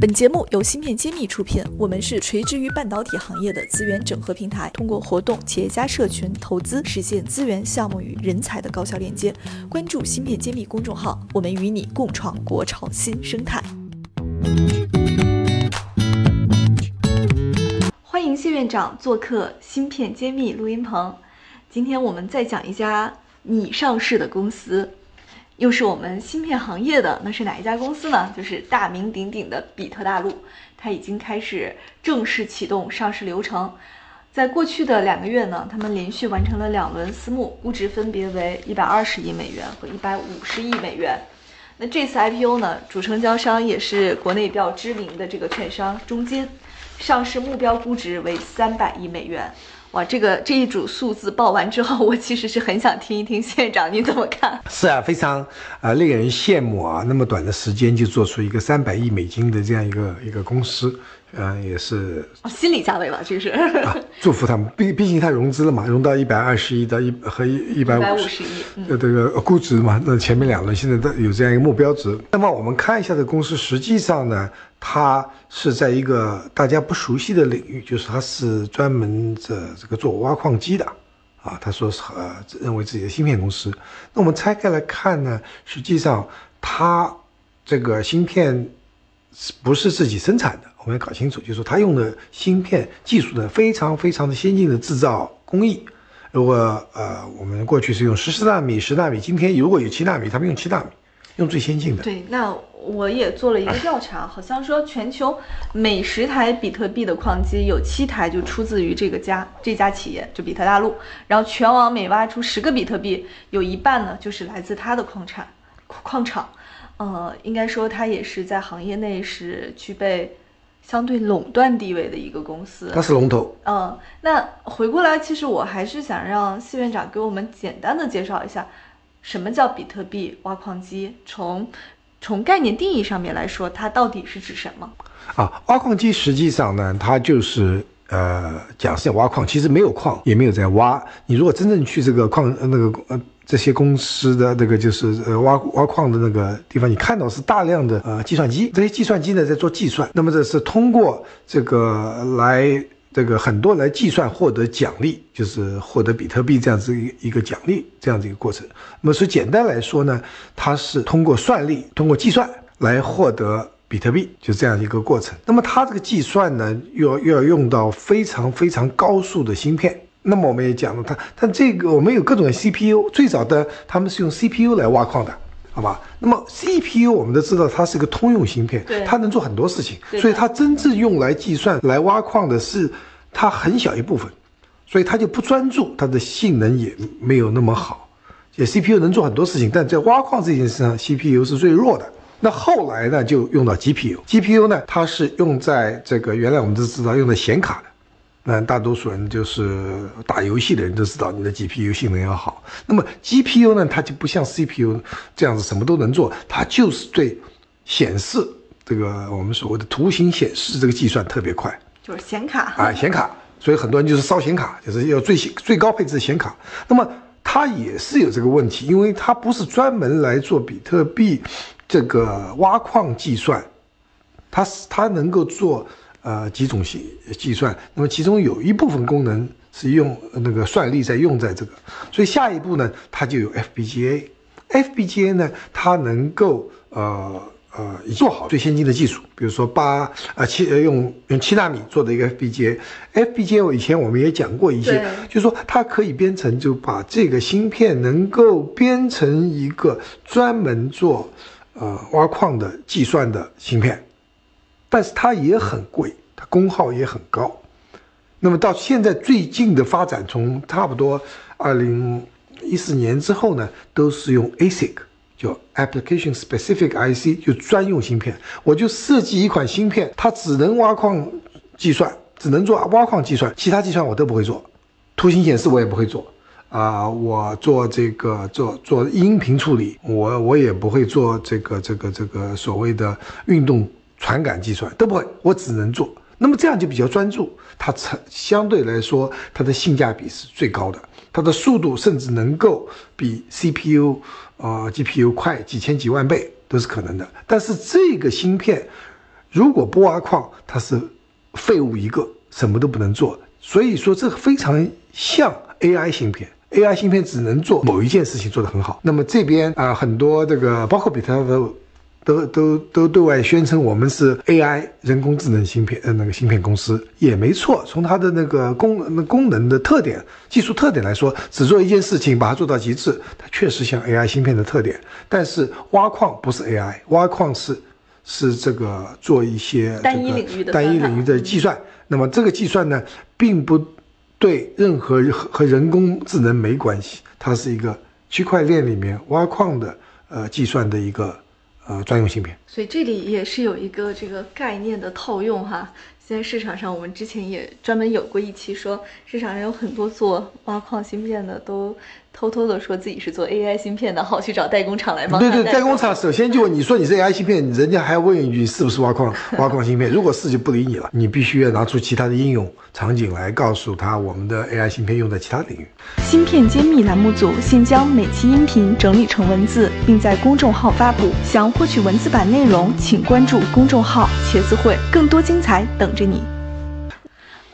本节目由芯片揭秘出品，我们是垂直于半导体行业的资源整合平台，通过活动、企业家社群、投资，实现资源、项目与人才的高效链接。关注芯片揭秘公众号，我们与你共创国潮新生态。欢迎谢院长做客芯片揭秘录音棚。今天我们再讲一家拟上市的公司。又是我们芯片行业的，那是哪一家公司呢？就是大名鼎鼎的比特大陆，它已经开始正式启动上市流程。在过去的两个月呢，他们连续完成了两轮私募，估值分别为一百二十亿美元和一百五十亿美元。那这次 IPO 呢，主成交商也是国内比较知名的这个券商中金，上市目标估值为三百亿美元。哇，这个这一组数字报完之后，我其实是很想听一听县长你怎么看？是啊，非常啊令人羡慕啊，那么短的时间就做出一个三百亿美金的这样一个一个公司。嗯，也是心理价位吧，这是啊，祝福他们。毕毕竟他融资了嘛，融到一百二十亿到一和一一百五十亿，呃，这个估值嘛，那前面两轮现在都有这样一个目标值。那么我们看一下这公司，实际上呢，它是在一个大家不熟悉的领域，就是它是专门这这个做挖矿机的，啊，他说是呃认为自己的芯片公司。那我们拆开来看呢，实际上它这个芯片是不是自己生产的？我们要搞清楚，就是说它用的芯片技术呢，非常非常的先进的制造工艺。如果呃，我们过去是用十四纳米、十纳米，今天如果有七纳米，他们用七纳米，用最先进的。对，那我也做了一个 调查，好像说全球每十台比特币的矿机有七台就出自于这个家这家企业，就比特大陆。然后全网每挖出十个比特币，有一半呢就是来自它的矿产矿场。呃，应该说它也是在行业内是具备。相对垄断地位的一个公司，它是龙头。嗯，那回过来，其实我还是想让谢院长给我们简单的介绍一下，什么叫比特币挖矿机？从从概念定义上面来说，它到底是指什么？啊，挖矿机实际上呢，它就是呃，讲是要挖矿，其实没有矿，也没有在挖。你如果真正去这个矿那个呃。这些公司的那个就是呃挖挖矿的那个地方，你看到是大量的呃计算机，这些计算机呢在做计算，那么这是通过这个来这个很多来计算获得奖励，就是获得比特币这样子一一个奖励这样子一个过程。那么说简单来说呢，它是通过算力，通过计算来获得比特币，就这样一个过程。那么它这个计算呢，又要又要用到非常非常高速的芯片。那么我们也讲了，它，但这个我们有各种 CPU，最早的他们是用 CPU 来挖矿的，好吧？那么 CPU 我们都知道它是一个通用芯片，它能做很多事情，所以它真正用来计算、来挖矿的是它很小一部分，所以它就不专注，它的性能也没有那么好。也 CPU 能做很多事情，但在挖矿这件事上，CPU 是最弱的。那后来呢，就用到 GPU，GPU 呢，它是用在这个原来我们都知道用的显卡的。那大多数人就是打游戏的人都知道，你的 GPU 性能要好。那么 GPU 呢，它就不像 CPU 这样子什么都能做，它就是对显示这个我们所谓的图形显示这个计算特别快，就是显卡啊，显卡。所以很多人就是烧显卡，就是要最最高配置的显卡。那么它也是有这个问题，因为它不是专门来做比特币这个挖矿计算，它是它能够做。呃，几种计计算，那么其中有一部分功能是用那个算力在用在这个，所以下一步呢，它就有 FPGA，FPGA 呢，它能够呃呃做好最先进的技术，比如说八呃七呃用用七纳米做的一个 FPGA，FPGA 我以前我们也讲过一些，就是说它可以编程，就把这个芯片能够编成一个专门做呃挖矿的计算的芯片。但是它也很贵，它功耗也很高。那么到现在最近的发展，从差不多二零一四年之后呢，都是用 ASIC，叫 Application Specific IC，就专用芯片。我就设计一款芯片，它只能挖矿计算，只能做挖矿计算，其他计算我都不会做，图形显示我也不会做。啊，我做这个做做音频处理，我我也不会做这个这个这个所谓的运动。传感计算都不会，我只能做。那么这样就比较专注，它成相对来说它的性价比是最高的，它的速度甚至能够比 CPU 呃 GPU 快几千几万倍都是可能的。但是这个芯片如果不挖矿，它是废物一个，什么都不能做。所以说，这非常像 AI 芯片。AI 芯片只能做某一件事情做得很好。那么这边啊，很多这个包括比特都都都都对外宣称我们是 AI 人工智能芯片呃那个芯片公司也没错。从它的那个功那功能的特点、技术特点来说，只做一件事情把它做到极致，它确实像 AI 芯片的特点。但是挖矿不是 AI，挖矿是是这个做一些单一领域的单一领域的计算。那么这个计算呢，并不。对任何和和人工智能没关系，它是一个区块链里面挖矿的呃计算的一个呃专用芯片。所以这里也是有一个这个概念的套用哈。现在市场上，我们之前也专门有过一期说，市场上有很多做挖矿芯片的都。偷偷的说自己是做 AI 芯片的，好去找代工厂来帮。对对，代工厂首先就你说你是 AI 芯片，人家还要问一句是不是挖矿挖矿芯片。如果 是就不理你了，你必须要拿出其他的应用场景来告诉他我们的 AI 芯片用在其他领域。芯片揭秘栏目组现将每期音频整理成文字，并在公众号发布。想获取文字版内容，请关注公众号“茄子会”，更多精彩等着你。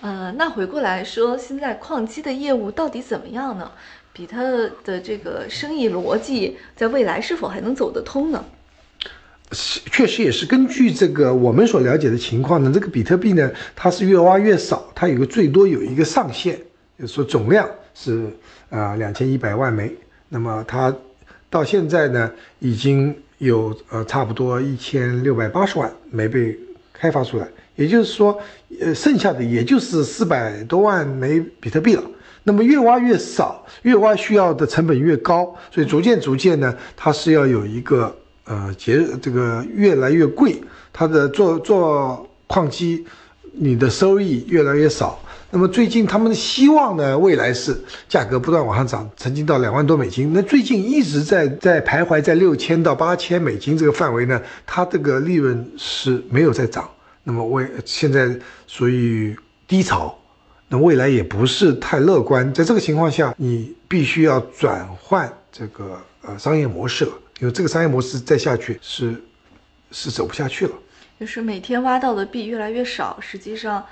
呃，那回过来说，现在矿机的业务到底怎么样呢？比特的这个生意逻辑，在未来是否还能走得通呢？确实也是根据这个我们所了解的情况呢，这个比特币呢，它是越挖越少，它有个最多有一个上限，就是说总量是啊两千一百万枚，那么它到现在呢，已经有呃差不多一千六百八十万枚被开发出来，也就是说，呃剩下的也就是四百多万枚比特币了。那么越挖越少，越挖需要的成本越高，所以逐渐逐渐呢，它是要有一个呃节这个越来越贵，它的做做矿机，你的收益越来越少。那么最近他们的希望呢，未来是价格不断往上涨，曾经到两万多美金，那最近一直在在徘徊在六千到八千美金这个范围呢，它这个利润是没有在涨。那么为现在属于低潮。未来也不是太乐观，在这个情况下，你必须要转换这个呃商业模式了，因为这个商业模式再下去是是走不下去了。就是每天挖到的币越来越少，实际上。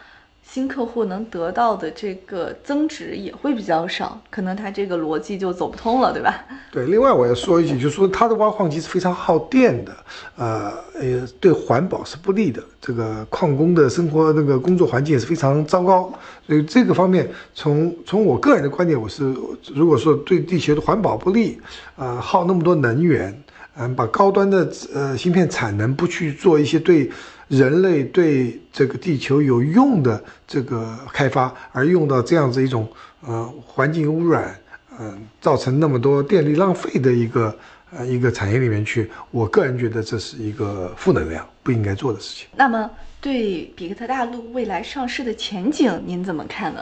新客户能得到的这个增值也会比较少，可能他这个逻辑就走不通了，对吧？对。另外我要说一句，就是说它的挖矿机是非常耗电的，呃，呃，对环保是不利的。这个矿工的生活那个工作环境也是非常糟糕。所以这个方面，从从我个人的观点，我是如果说对地球的环保不利，呃，耗那么多能源，嗯，把高端的呃芯片产能不去做一些对。人类对这个地球有用的这个开发，而用到这样子一种呃环境污染，嗯，造成那么多电力浪费的一个呃一个产业里面去，我个人觉得这是一个负能量，不应该做的事情。那么，对比克特大陆未来上市的前景，您怎么看呢？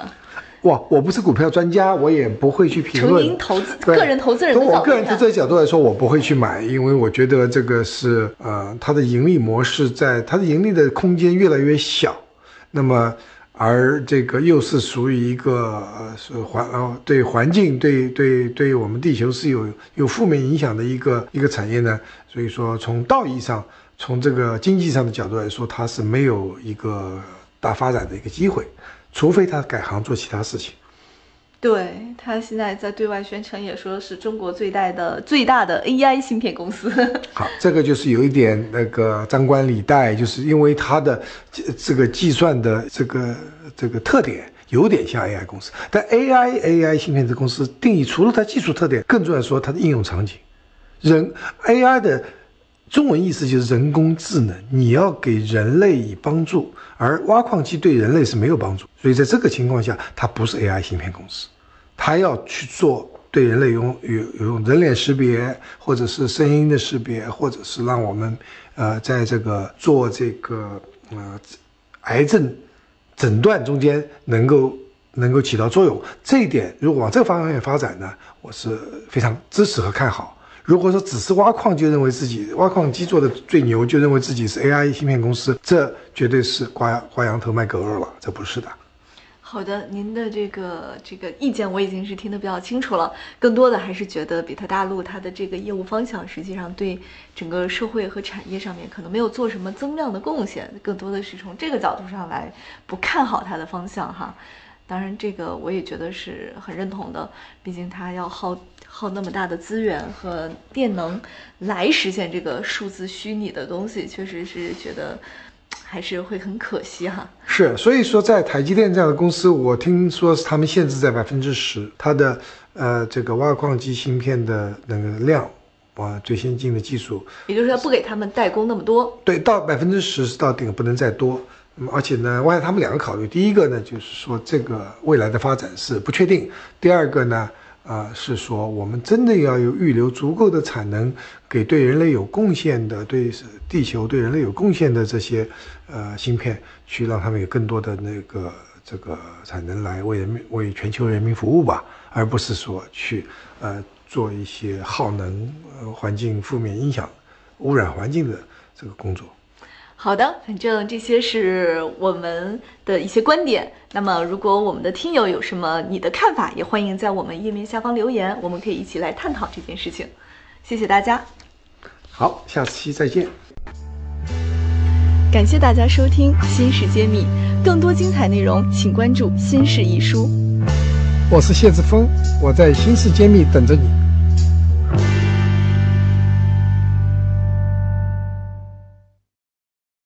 哇，我不是股票专家，我也不会去评论。从您投资个人投资人从我个人投资的角度来说，我不会去买，因为我觉得这个是呃，它的盈利模式在它的盈利的空间越来越小，那么而这个又是属于一个呃是环呃对环境对对对我们地球是有有负面影响的一个一个产业呢，所以说从道义上，从这个经济上的角度来说，它是没有一个大发展的一个机会。除非它改行做其他事情，对他现在在对外宣称也说是中国最大的最大的 AI 芯片公司。好，这个就是有一点那个张冠李戴，就是因为它的这个计算的这个这个特点有点像 AI 公司，但 AI AI 芯片这公司定义除了它技术特点，更重要说它的应用场景，人 AI 的。中文意思就是人工智能，你要给人类以帮助，而挖矿机对人类是没有帮助，所以在这个情况下，它不是 AI 芯片公司，它要去做对人类用有有用人脸识别，或者是声音的识别，或者是让我们，呃，在这个做这个呃癌症诊断中间能够能够起到作用，这一点如果往这个方面发展呢，我是非常支持和看好。如果说只是挖矿就认为自己挖矿机做的最牛，就认为自己是 AI 芯片公司，这绝对是挂挂羊头卖狗肉了，这不是的。好的，您的这个这个意见我已经是听得比较清楚了。更多的还是觉得比特大陆它的这个业务方向，实际上对整个社会和产业上面可能没有做什么增量的贡献，更多的是从这个角度上来不看好它的方向哈。当然，这个我也觉得是很认同的，毕竟它要耗耗那么大的资源和电能来实现这个数字虚拟的东西，确实是觉得。还是会很可惜哈。是，所以说在台积电这样的公司，我听说是他们限制在百分之十，它的呃这个挖矿机芯片的那个量，哇，最先进的技术，也就是说不给他们代工那么多。对，到百分之十是到顶，不能再多。而且呢，我想他们两个考虑，第一个呢就是说这个未来的发展是不确定，第二个呢。啊，是说我们真的要有预留足够的产能，给对人类有贡献的、对地球、对人类有贡献的这些呃芯片，去让他们有更多的那个这个产能来为人民、为全球人民服务吧，而不是说去呃做一些耗能、呃环境负面影响、污染环境的这个工作。好的，反正这些是我们的一些观点。那么，如果我们的听友有什么你的看法，也欢迎在我们页面下方留言，我们可以一起来探讨这件事情。谢谢大家。好，下期再见。感谢大家收听《新事揭秘》，更多精彩内容请关注《新事一书》。我是谢志峰，我在《新事揭秘》等着你。